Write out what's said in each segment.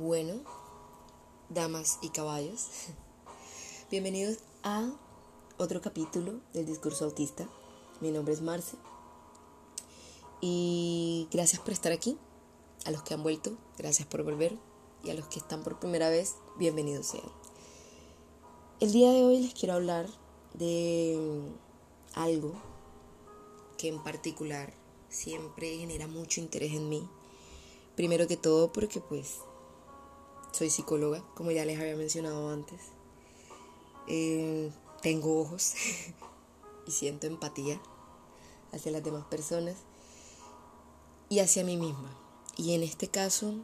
Bueno, damas y caballos, bienvenidos a otro capítulo del discurso autista. Mi nombre es Marce y gracias por estar aquí. A los que han vuelto, gracias por volver y a los que están por primera vez, bienvenidos sean. El día de hoy les quiero hablar de algo que en particular siempre genera mucho interés en mí. Primero que todo porque pues soy psicóloga, como ya les había mencionado antes. Eh, tengo ojos y siento empatía hacia las demás personas y hacia mí misma. Y en este caso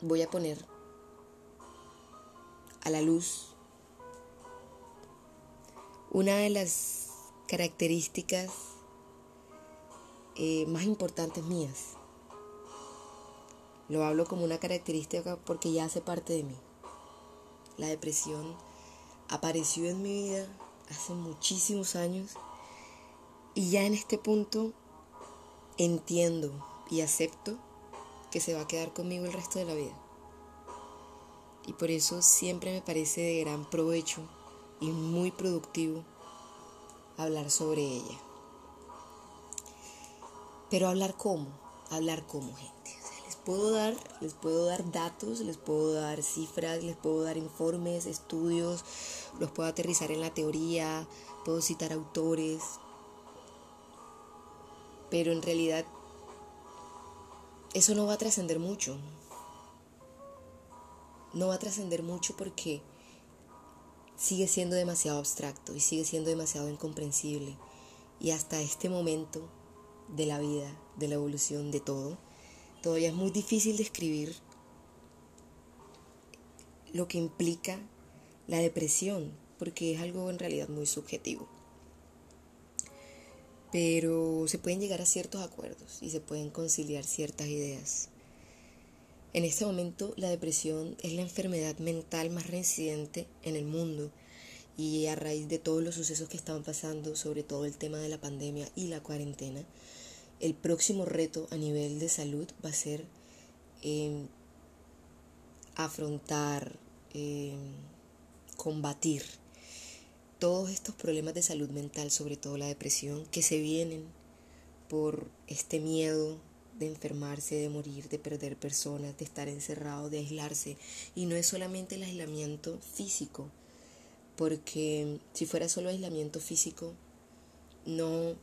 voy a poner a la luz una de las características eh, más importantes mías lo hablo como una característica porque ya hace parte de mí. La depresión apareció en mi vida hace muchísimos años y ya en este punto entiendo y acepto que se va a quedar conmigo el resto de la vida. Y por eso siempre me parece de gran provecho y muy productivo hablar sobre ella. Pero hablar cómo, hablar cómo, gente puedo dar, les puedo dar datos, les puedo dar cifras, les puedo dar informes, estudios, los puedo aterrizar en la teoría, puedo citar autores, pero en realidad eso no va a trascender mucho. No va a trascender mucho porque sigue siendo demasiado abstracto y sigue siendo demasiado incomprensible. Y hasta este momento de la vida, de la evolución, de todo, Todavía es muy difícil describir lo que implica la depresión, porque es algo en realidad muy subjetivo. Pero se pueden llegar a ciertos acuerdos y se pueden conciliar ciertas ideas. En este momento la depresión es la enfermedad mental más reincidente en el mundo y a raíz de todos los sucesos que están pasando, sobre todo el tema de la pandemia y la cuarentena, el próximo reto a nivel de salud va a ser em, afrontar, em, combatir todos estos problemas de salud mental, sobre todo la depresión, que se vienen por este miedo de enfermarse, de morir, de perder personas, de estar encerrado, de aislarse. Y no es solamente el aislamiento físico, porque si fuera solo aislamiento físico, no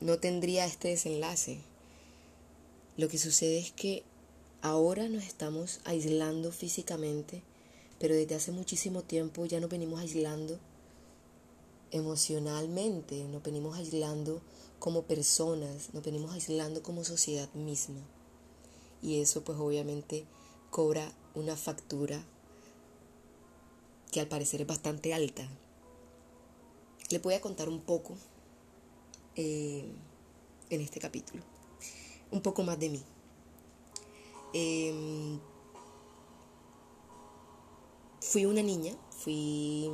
no tendría este desenlace. Lo que sucede es que ahora nos estamos aislando físicamente, pero desde hace muchísimo tiempo ya nos venimos aislando emocionalmente, nos venimos aislando como personas, nos venimos aislando como sociedad misma. Y eso pues obviamente cobra una factura que al parecer es bastante alta. Le voy a contar un poco eh, en este capítulo. Un poco más de mí. Em, fui una niña, fui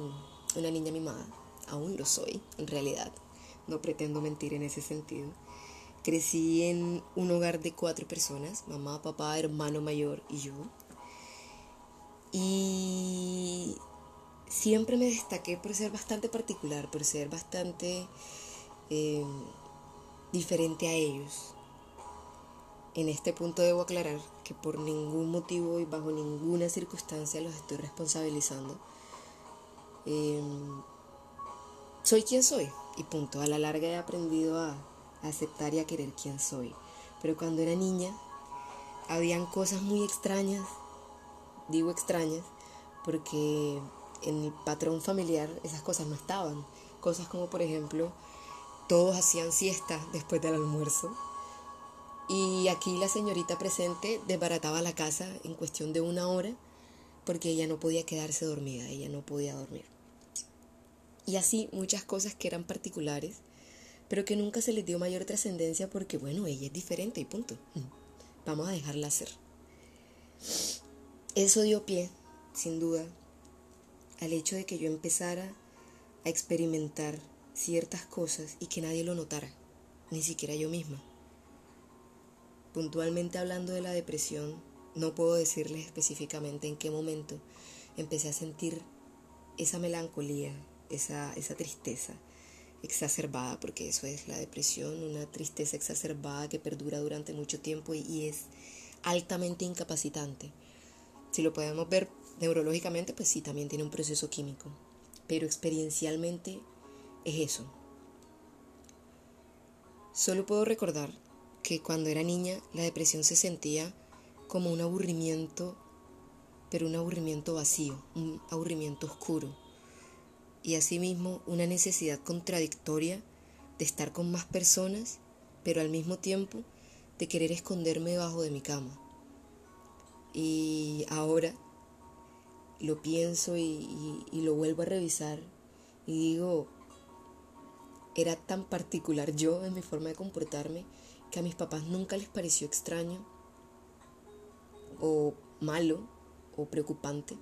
una niña mimada, aún lo soy, en realidad. No pretendo mentir en ese sentido. Crecí en un hogar de cuatro personas, mamá, papá, hermano mayor y yo. Y siempre me destaqué por ser bastante particular, por ser bastante eh, diferente a ellos. En este punto debo aclarar que por ningún motivo y bajo ninguna circunstancia los estoy responsabilizando. Em, soy quien soy y punto. A la larga he aprendido a, a aceptar y a querer quien soy. Pero cuando era niña habían cosas muy extrañas, digo extrañas, porque en el patrón familiar esas cosas no estaban. Cosas como por ejemplo todos hacían siesta después del almuerzo. Y aquí la señorita presente desbarataba la casa en cuestión de una hora porque ella no podía quedarse dormida, ella no podía dormir. Y así muchas cosas que eran particulares, pero que nunca se les dio mayor trascendencia porque, bueno, ella es diferente y punto. Vamos a dejarla hacer. Eso dio pie, sin duda, al hecho de que yo empezara a experimentar ciertas cosas y que nadie lo notara, ni siquiera yo misma. Puntualmente hablando de la depresión, no puedo decirles específicamente en qué momento empecé a sentir esa melancolía, esa, esa tristeza exacerbada, porque eso es la depresión, una tristeza exacerbada que perdura durante mucho tiempo y, es altamente incapacitante. Si lo podemos ver neurológicamente, pues sí, también tiene un proceso químico, pero experiencialmente es eso. Solo puedo recordar que cuando era niña la depresión se sentía como un aburrimiento, pero un aburrimiento vacío, un aburrimiento oscuro, y asimismo una necesidad contradictoria de estar con más personas, pero al mismo tiempo de querer esconderme debajo de mi cama. Y ahora lo pienso y, lo vuelvo a revisar y digo, era tan particular yo en mi forma de comportarme que a mis papás nunca les pareció extraño o malo o preocupante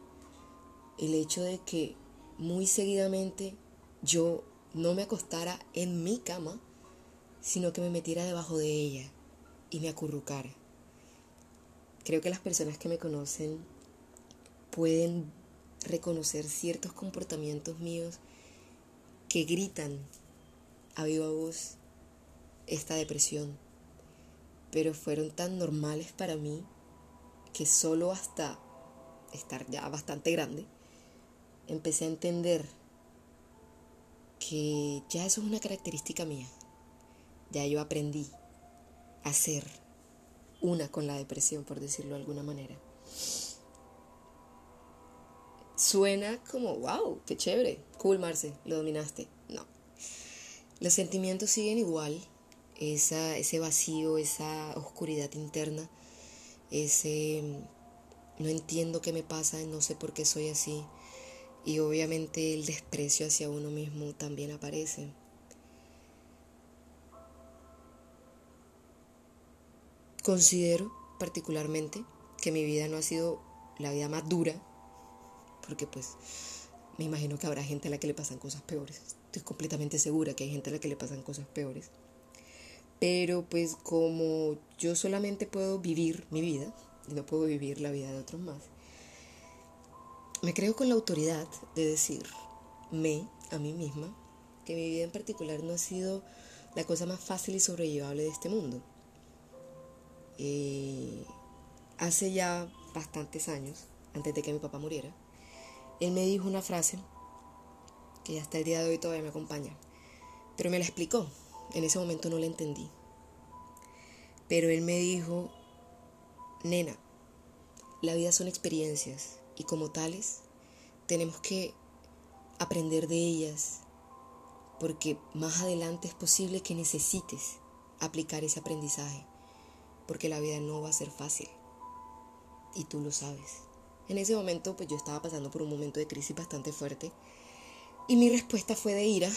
el hecho de que muy seguidamente yo no me acostara en mi cama, sino que me metiera debajo de ella y me acurrucara. Creo que las personas que me conocen pueden reconocer ciertos comportamientos míos que gritan a viva voz esta depresión, pero fueron tan normales para mí que solo hasta estar ya bastante grande, empecé a entender que ya eso es una característica mía. Ya yo aprendí a ser una con la depresión, por decirlo de alguna manera. Suena como, wow, qué chévere, cool Marce, lo dominaste. No. Los sentimientos siguen igual, esa, ese vacío, esa oscuridad interna, ese no entiendo qué me pasa, no sé por qué soy así, y obviamente el desprecio hacia uno mismo también aparece. Considero particularmente que mi vida no ha sido la vida más dura, porque pues me imagino que habrá gente a la que le pasan cosas peores. Estoy completamente segura que hay gente a la que le pasan cosas peores. Pero pues como yo solamente puedo vivir mi vida, y no puedo vivir la vida de otros más, me creo con la autoridad de decirme a mí misma que mi vida en particular no ha sido la cosa más fácil y sobrellevable de este mundo. Eh, hace ya bastantes años, antes de que mi papá muriera, él me dijo una frase que hasta el día de hoy todavía me acompaña, pero me la explicó. En ese momento no la entendí. Pero él me dijo, nena, la vida son experiencias y como tales tenemos que aprender de ellas porque más adelante es posible que necesites aplicar ese aprendizaje porque la vida no va a ser fácil y tú lo sabes. En ese momento pues yo estaba pasando por un momento de crisis bastante fuerte y mi respuesta fue de ira,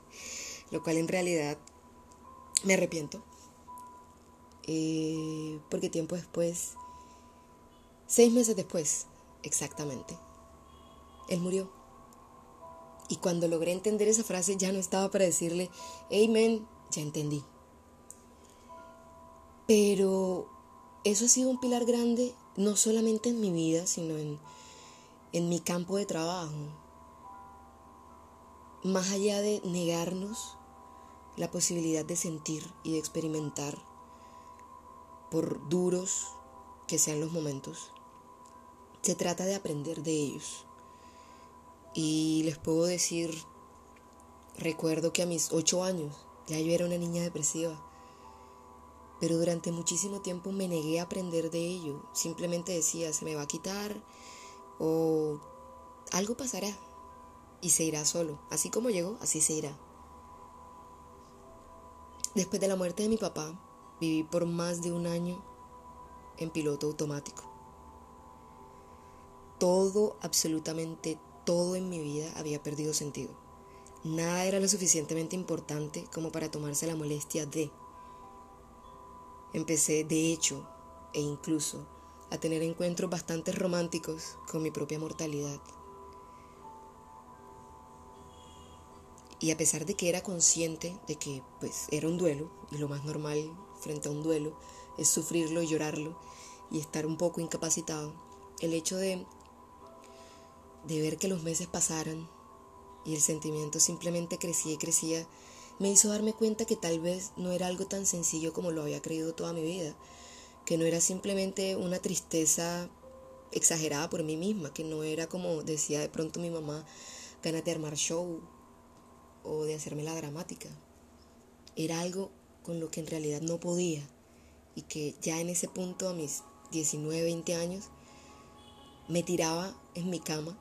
lo cual en realidad me arrepiento eh, porque tiempo después, seis meses después, exactamente. Él murió. Y cuando logré entender esa frase ya no estaba para decirle, Amen, ya entendí. Pero eso ha sido un pilar grande, no solamente en mi vida, sino en, en mi campo de trabajo. Más allá de negarnos la posibilidad de sentir y de experimentar, por duros que sean los momentos, se trata de aprender de ellos. Y les puedo decir, recuerdo que a mis ocho años ya yo era una niña depresiva, pero durante muchísimo tiempo me negué a aprender de ello. Simplemente decía, se me va a quitar o algo pasará y se irá solo. Así como llegó, así se irá. Después de la muerte de mi papá, viví por más de un año en piloto automático todo, absolutamente todo en mi vida había perdido sentido. Nada era lo suficientemente importante como para tomarse la molestia de. Empecé, de hecho, e incluso, a tener encuentros bastante románticos con mi propia mortalidad. Y a pesar de que era consciente de que pues era un duelo, y lo más normal frente a un duelo es sufrirlo y llorarlo, y estar un poco incapacitado, el hecho de, de ver que los meses pasaran y el sentimiento simplemente crecía y crecía, me hizo darme cuenta que tal vez no era algo tan sencillo como lo había creído toda mi vida, que no era simplemente una tristeza exagerada por mí misma, que no era como decía de pronto mi mamá, ganas de armar show o de hacerme la dramática. Era algo con lo que en realidad no podía y que ya en ese punto a mis 19, 20 años me tiraba en mi cama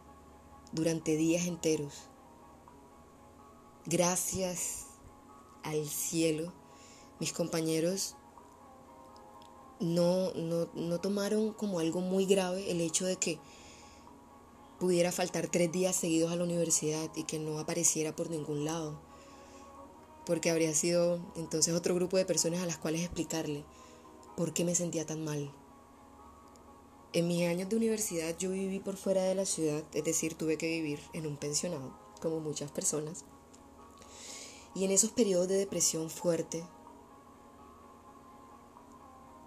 durante días enteros. Gracias al cielo, mis compañeros no, no, no tomaron como algo muy grave el hecho de que pudiera faltar tres días seguidos a la universidad y que no apareciera por ningún lado. Porque habría sido entonces otro grupo de personas a las cuales explicarle por qué me sentía tan mal. En mis años de universidad yo viví por fuera de la ciudad, es decir, tuve que vivir en un pensionado, como muchas personas. Y en esos periodos de depresión fuerte,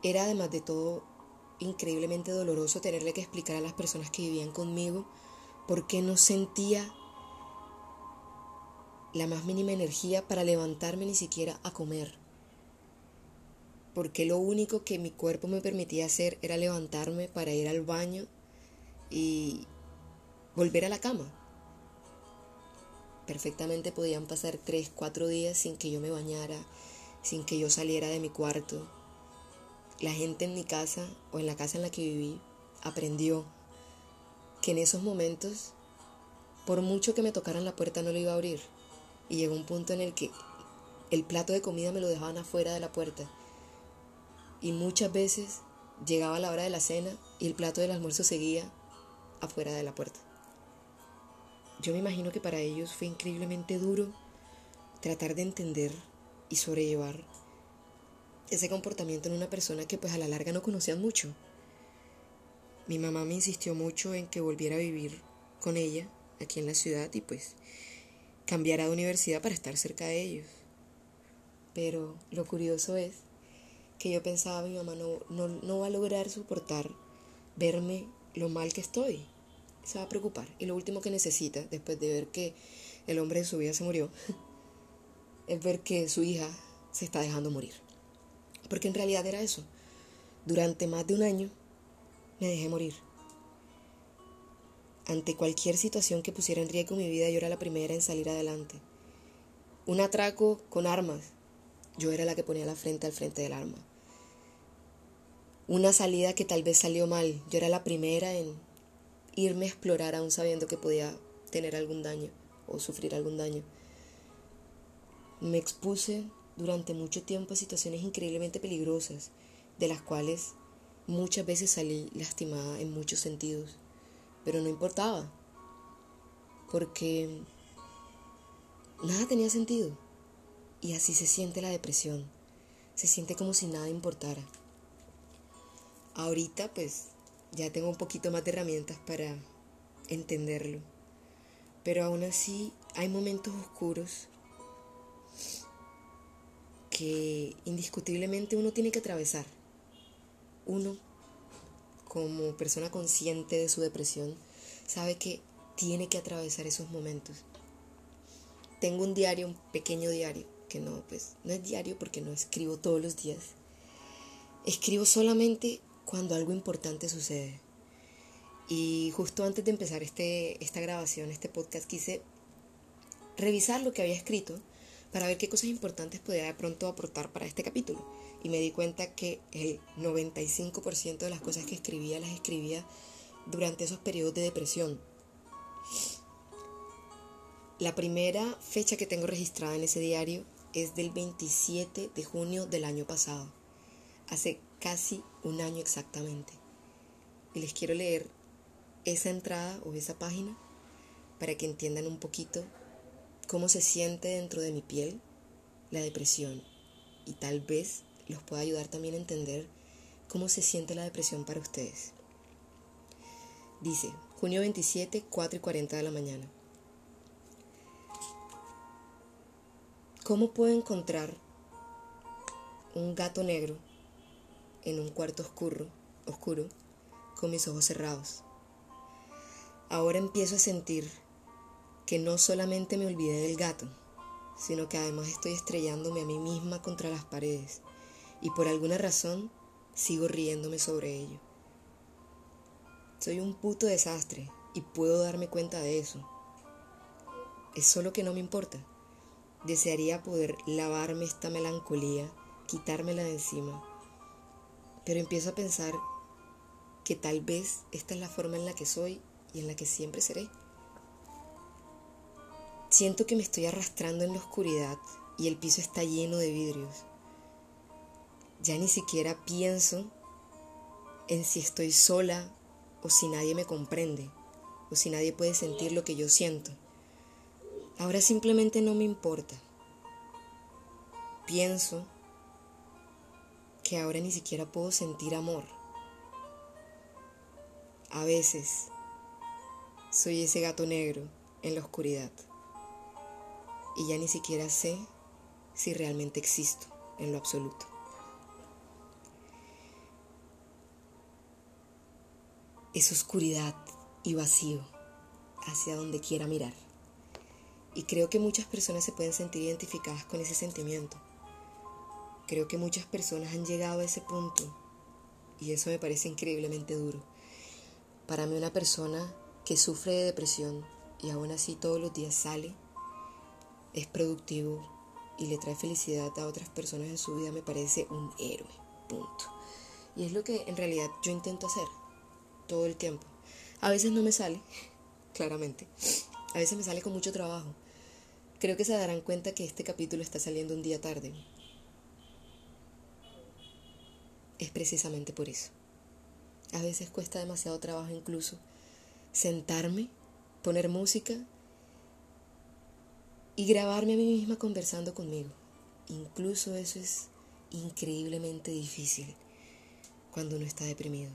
era además de todo increíblemente doloroso tenerle que explicar a las personas que vivían conmigo por qué no sentía la más mínima energía para levantarme ni siquiera a comer. Porque lo único que mi cuerpo me permitía hacer era levantarme para ir al baño y volver a la cama. Perfectamente podían pasar tres, cuatro días sin que yo me bañara, sin que yo saliera de mi cuarto, la gente en mi casa o en la casa en la que viví aprendió que en esos momentos, por mucho que me tocaran la puerta, no lo iba a abrir. Y llegó un punto en el que el plato de comida me lo dejaban afuera de la puerta. Y muchas veces llegaba la hora de la cena y el plato del almuerzo seguía afuera de la puerta. Yo me imagino que para ellos fue increíblemente duro tratar de entender y sobrellevar ese comportamiento en una persona que pues a la larga no conocían mucho. Mi mamá me insistió mucho en que volviera a vivir con ella aquí en la ciudad y pues cambiara de universidad para estar cerca de ellos. Pero lo curioso es que yo pensaba mi mamá no, no, no va a lograr soportar verme lo mal que estoy. Se va a preocupar. Y lo último que necesita, después de ver que el hombre de su vida se murió, es ver que su hija se está dejando morir. Porque en realidad era eso. Durante más de un año me dejé morir. Ante cualquier situación que pusiera en riesgo mi vida, yo era la primera en salir adelante. Un atraco con armas, yo era la que ponía la frente al frente del arma. Una salida que tal vez salió mal, yo era la primera en irme a explorar aún sabiendo que podía tener algún daño o sufrir algún daño. Me expuse durante mucho tiempo a situaciones increíblemente peligrosas, de las cuales muchas veces salí lastimada en muchos sentidos, pero no importaba, porque nada tenía sentido. Y así se siente la depresión, se siente como si nada importara. Ahorita pues ya tengo un poquito más de herramientas para entenderlo, pero aún así hay momentos oscuros que indiscutiblemente uno tiene que atravesar. Uno, como persona consciente de su depresión, sabe que tiene que atravesar esos momentos. Tengo un diario, un pequeño diario, que no, pues, no es diario porque no escribo todos los días. Escribo solamente cuando algo importante sucede. Y justo antes de empezar este, esta grabación, este podcast, quise revisar lo que había escrito para ver qué cosas importantes podía de pronto aportar para este capítulo. Y me di cuenta que el 95% de las cosas que escribía las escribía durante esos periodos de depresión. La primera fecha que tengo registrada en ese diario es del 27 de junio del año pasado, hace casi un año exactamente. Y les quiero leer esa entrada o esa página para que entiendan un poquito cómo se siente dentro de mi piel la depresión y tal vez los pueda ayudar también a entender cómo se siente la depresión para ustedes. Dice, junio 27, 4 y 40 de la mañana. ¿Cómo puedo encontrar un gato negro en un cuarto oscuro oscuro, con mis ojos cerrados. Ahora empiezo a sentir que no solamente me olvidé del gato, sino que además estoy estrellándome a mí misma contra las paredes y por alguna razón sigo riéndome sobre ello. Soy un puto desastre y puedo darme cuenta de eso. Es solo que no me importa. Desearía poder lavarme esta melancolía, quitármela de encima. Pero empiezo a pensar que tal vez esta es la forma en la que soy y en la que siempre seré. Siento que me estoy arrastrando en la oscuridad y el piso está lleno de vidrios. Ya ni siquiera pienso en si estoy sola o si nadie me comprende o si nadie puede sentir lo que yo siento. Ahora simplemente no me importa. Pienso que ahora ni siquiera puedo sentir amor. A veces soy ese gato negro en la oscuridad y ya ni siquiera sé si realmente existo en lo absoluto. Es oscuridad y vacío hacia donde quiera mirar. Y creo que muchas personas se pueden sentir identificadas con ese sentimiento. Creo que muchas personas han llegado a ese punto y eso me parece increíblemente duro. Para mí una persona que sufre de depresión y aún así todos los días sale, es productivo y le trae felicidad a otras personas en su vida, me parece un héroe. Punto. Y es lo que en realidad yo intento hacer todo el tiempo. A veces no me sale, claramente. A veces me sale con mucho trabajo. Creo que se darán cuenta que este capítulo está saliendo un día tarde. Es precisamente por eso. A veces cuesta demasiado trabajo incluso sentarme, poner música y grabarme a mí misma conversando conmigo. Incluso eso es increíblemente difícil cuando uno está deprimido.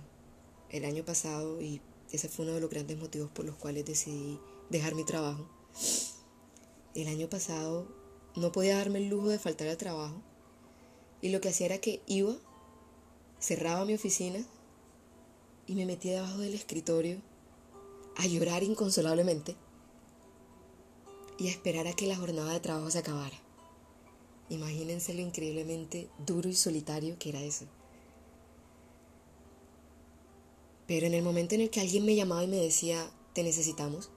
El año pasado, y ese fue uno de los grandes motivos por los cuales decidí dejar mi trabajo, el año pasado no podía darme el lujo de faltar al trabajo y lo que hacía era que iba, cerraba mi oficina y me metía debajo del escritorio a llorar inconsolablemente y a esperar a que la jornada de trabajo se acabara. Imagínense lo increíblemente duro y solitario que era eso. Pero en el momento en el que alguien me llamaba y me decía, te necesitamos,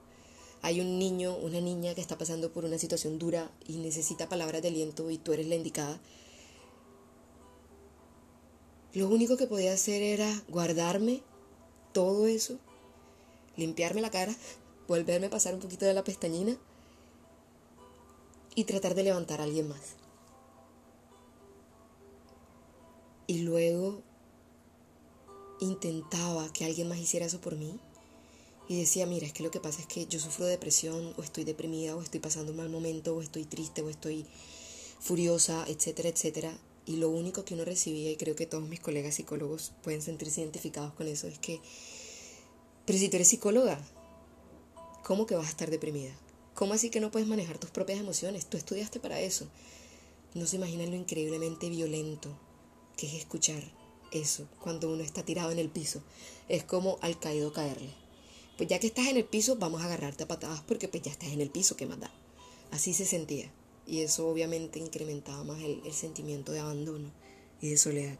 hay un niño, una niña que está pasando por una situación dura y necesita palabras de aliento y tú eres la indicada, lo único que podía hacer era guardarme todo eso limpiarme la cara, volverme a pasar un poquito de la pestañina y tratar de levantar a alguien más. Y luego intentaba que alguien más hiciera eso por mí y decía, mira, es que lo que pasa es que yo sufro de depresión o estoy deprimida o estoy pasando un mal momento o estoy triste o estoy furiosa, etcétera, etcétera. Y lo único que uno recibía, y creo que todos mis colegas psicólogos pueden sentirse identificados con eso, es que pero si tú eres psicóloga, ¿cómo que vas a estar deprimida? ¿Cómo así que no puedes manejar tus propias emociones? Tú estudiaste para eso. No se imaginan lo increíblemente violento que es escuchar eso cuando uno está tirado en el piso. Es como al caído caerle. Pues ya que estás en el piso, vamos a agarrarte a patadas porque pues ya estás en el piso, ¿qué más da? Así se sentía. Y eso obviamente incrementaba más el, sentimiento de abandono y de soledad.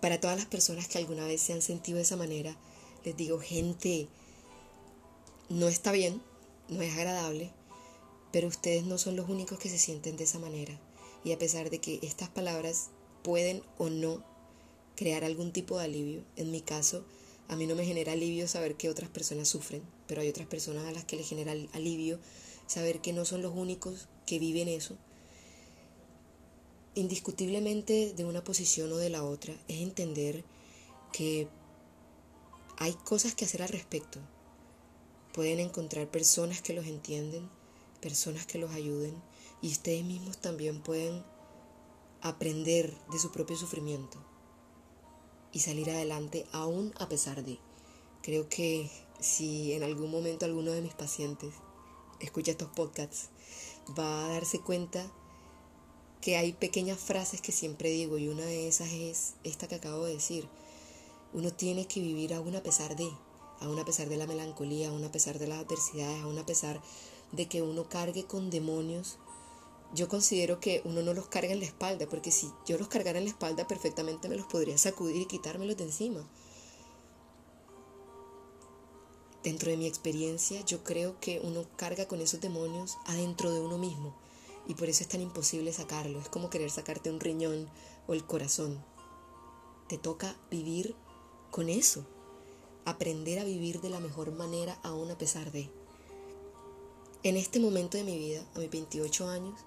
Para todas las personas que alguna vez se han sentido de esa manera, les digo, gente, no está bien, no es agradable, pero ustedes no son los únicos que se sienten de esa manera. Y a pesar de que estas palabras pueden o no crear algún tipo de alivio, en mi caso, a mí no me genera alivio saber que otras personas sufren, pero hay otras personas a las que les genera alivio saber que no son los únicos que viven eso. Indiscutiblemente de una posición o de la otra es entender que hay cosas que hacer al respecto. Pueden encontrar personas que los entienden, personas que los ayuden y ustedes mismos también pueden aprender de su propio sufrimiento y salir adelante aún a pesar de. Creo que si en algún momento alguno de mis pacientes escucha estos podcasts, va a darse cuenta que hay pequeñas frases que siempre digo y una de esas es esta que acabo de decir Uno tiene que vivir aún a pesar de, aún a pesar de la melancolía, aún a pesar de las adversidades, aún a pesar de que uno cargue con demonios. Yo considero que uno no los carga en la espalda, porque si yo los cargara en la espalda perfectamente me los podría sacudir y quitármelos de encima. Dentro de mi experiencia, yo creo que uno carga con esos demonios adentro de uno mismo y por eso es tan imposible sacarlo. Es como querer sacarte un riñón o el corazón. Te toca vivir con eso, aprender a vivir de la mejor manera aún a pesar de. En este momento de mi vida, a mis 28 años,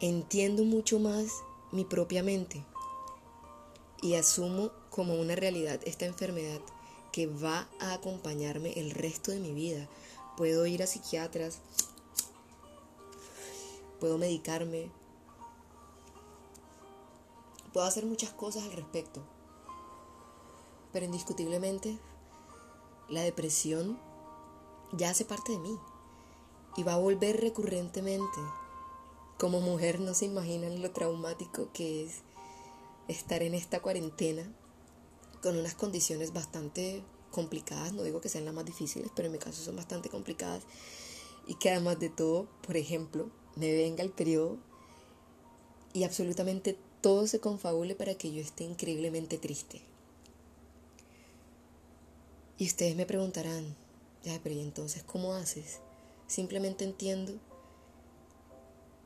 entiendo mucho más mi propia mente y asumo como una realidad esta enfermedad que va a acompañarme el resto de mi vida. Puedo ir a psiquiatras, puedo medicarme, puedo hacer muchas cosas al respecto. Pero indiscutiblemente, la depresión ya hace parte de mí y va a volver recurrentemente. Como mujer no se imaginan lo traumático que es estar en esta cuarentena con unas condiciones bastante complicadas, no digo que sean las más difíciles, pero en mi caso son bastante complicadas y que además de todo, por ejemplo, me venga el periodo y absolutamente todo se confabule para que yo esté increíblemente triste. Y ustedes me preguntarán, ya, pero ¿y entonces cómo haces? Simplemente entiendo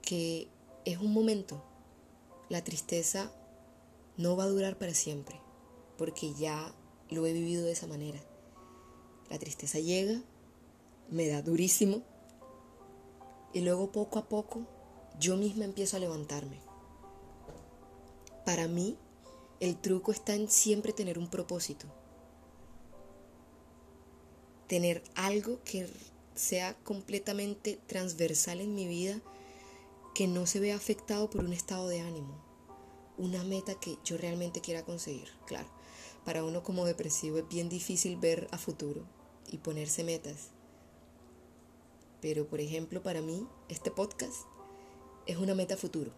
que es un momento. La tristeza no va a durar para siempre porque ya lo he vivido de esa manera. La tristeza llega, me da durísimo y luego poco a poco yo misma empiezo a levantarme. Para mí, el truco está en siempre tener un propósito. Tener algo que sea completamente transversal en mi vida, que no se vea afectado por un estado de ánimo. Una meta que yo realmente quiera conseguir, claro. Para uno como depresivo es bien difícil ver a futuro y ponerse metas. Pero por ejemplo, para mí, este podcast es una meta futuro.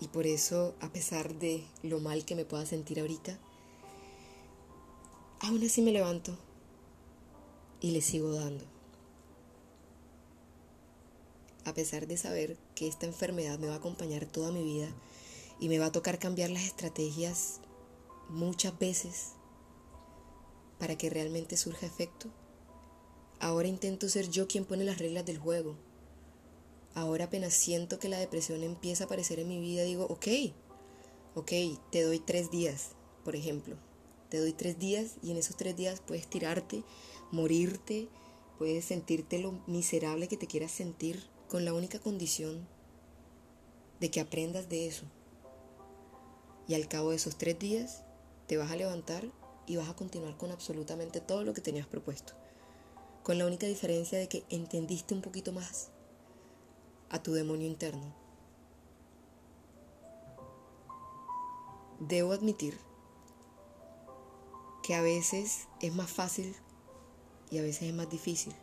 Y por eso, a pesar de lo mal que me pueda sentir ahorita, aún así me levanto y le sigo dando. A pesar de saber que esta enfermedad me va a acompañar toda mi vida, y me va a tocar cambiar las estrategias muchas veces para que realmente surja efecto. Ahora intento ser yo quien pone las reglas del juego. Ahora apenas siento que la depresión empieza a aparecer en mi vida, digo, ok, ok, te doy tres días, por ejemplo. Te doy tres días y en esos tres días puedes tirarte, morirte, puedes sentirte lo miserable que te quieras sentir con la única condición de que aprendas de eso. Y al cabo de esos tres días te vas a levantar y vas a continuar con absolutamente todo lo que tenías propuesto. Con la única diferencia de que entendiste un poquito más a tu demonio interno. Debo admitir que a veces es más fácil y a veces es más difícil.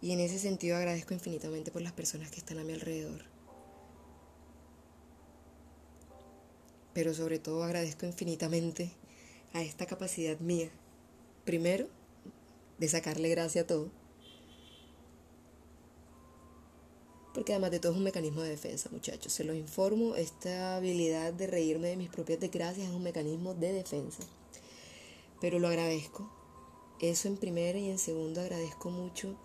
Y en ese sentido agradezco infinitamente por las personas que están a mi alrededor pero sobre todo agradezco infinitamente a esta capacidad mía, primero, de sacarle gracia a todo, porque además de todo es un mecanismo de defensa, muchachos, se los informo, esta habilidad de reírme de mis propias desgracias es un mecanismo de defensa, pero lo agradezco, eso en primero y en segundo agradezco mucho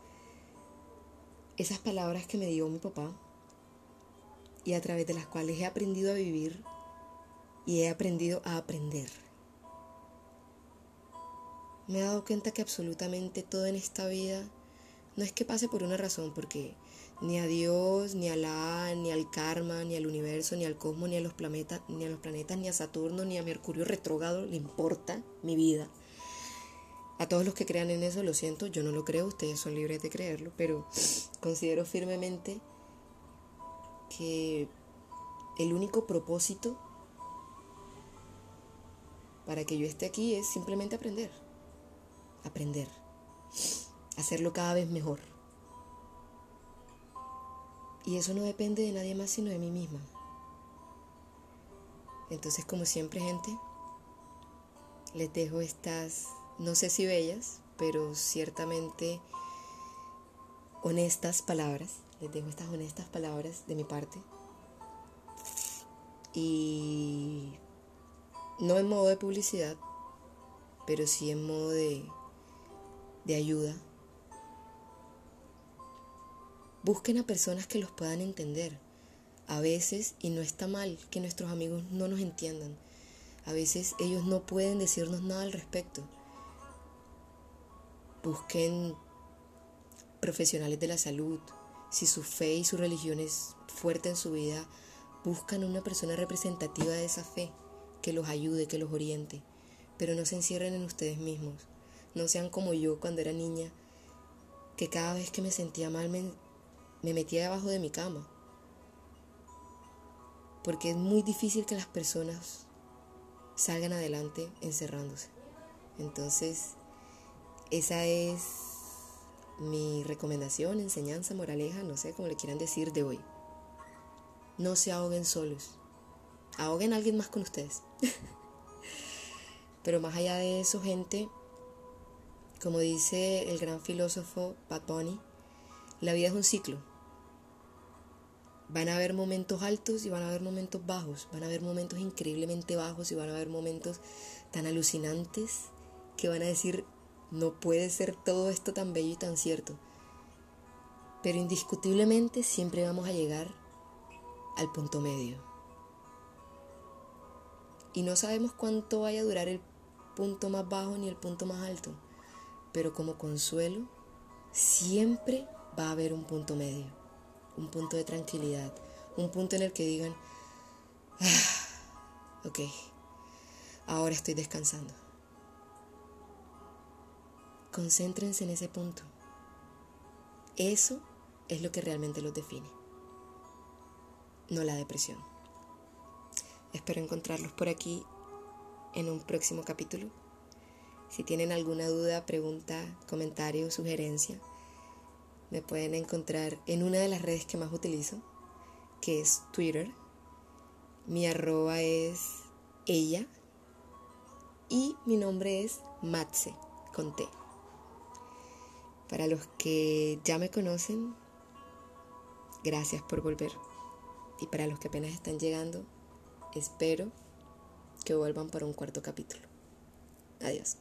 esas palabras que me dio mi papá y a través de las cuales he aprendido a vivir y he aprendido a aprender. Me he dado cuenta que absolutamente todo en esta vida no es que pase por una razón, porque ni a Dios, ni a la, ni al karma, ni al universo, ni al cosmos, ni a los planetas, ni a los planetas, ni a Saturno, ni a Mercurio retrógrado le importa mi vida. A todos los que crean en eso, lo siento, yo no lo creo, ustedes son libres de creerlo, pero considero firmemente que el único propósito para que yo esté aquí es simplemente aprender. Aprender. Hacerlo cada vez mejor. Y eso no depende de nadie más sino de mí misma. Entonces, como siempre, gente, les dejo estas, no sé si bellas, pero ciertamente honestas palabras. Les dejo estas honestas palabras de mi parte. Y no en modo de publicidad, pero sí en modo de, de ayuda. Busquen a personas que los puedan entender. A veces, y no está mal que nuestros amigos no nos entiendan, a veces ellos no pueden decirnos nada al respecto. Busquen profesionales de la salud. Si su fe y su religión es fuerte en su vida, buscan una persona representativa de esa fe que los ayude, que los oriente. Pero no se encierren en ustedes mismos. No sean como yo cuando era niña, que cada vez que me sentía mal me, me metía debajo de mi cama. Porque es muy difícil que las personas salgan adelante encerrándose. Entonces, esa es mi recomendación, enseñanza, moraleja, no sé cómo le quieran decir de hoy. No se ahoguen solos. Ahoguen a alguien más con ustedes. Pero más allá de eso, gente, como dice el gran filósofo Pat Bunny, la vida es un ciclo. Van a haber momentos altos y van a haber momentos bajos. Van a haber momentos increíblemente bajos y van a haber momentos tan alucinantes que van a decir, no puede ser todo esto tan bello y tan cierto. Pero indiscutiblemente siempre vamos a llegar al punto medio. Y no sabemos cuánto vaya a durar el punto más bajo ni el punto más alto. Pero como consuelo, siempre va a haber un punto medio un punto de tranquilidad, un punto en el que digan, ah, ok, ahora estoy descansando. Concéntrense en ese punto. Eso es lo que realmente los define, no la depresión. Espero encontrarlos por aquí en un próximo capítulo. Si tienen alguna duda, pregunta, comentario, sugerencia, me pueden encontrar en una de las redes que más utilizo, que es Twitter. Mi arroba es ella y mi nombre es Matze con T. Para los que ya me conocen, gracias por volver. Y para los que apenas están llegando, espero que vuelvan para un cuarto capítulo. Adiós.